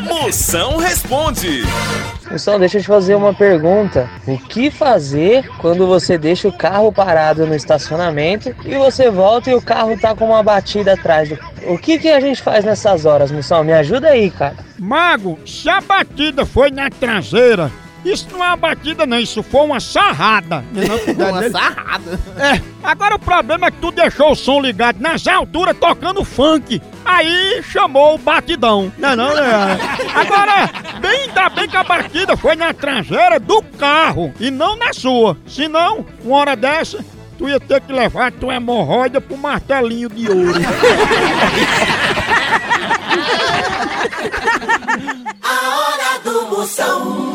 Moção responde. Pessoal, deixa eu te fazer uma pergunta. O que fazer quando você deixa o carro parado no estacionamento e você volta e o carro tá com uma batida atrás? Do... O que, que a gente faz nessas horas, Moção? Me ajuda aí, cara. Mago, se a batida foi na traseira, isso não é uma batida não, isso foi uma sarrada. Uma sarrada. É, agora o problema é que tu deixou o som ligado nas alturas tocando funk. Aí chamou o batidão. Não, é não, né? Agora, bem, ainda bem que a batida foi na traseira do carro e não na sua. Senão, uma hora dessa, tu ia ter que levar tua hemorroida pro martelinho de ouro. A hora do Moção.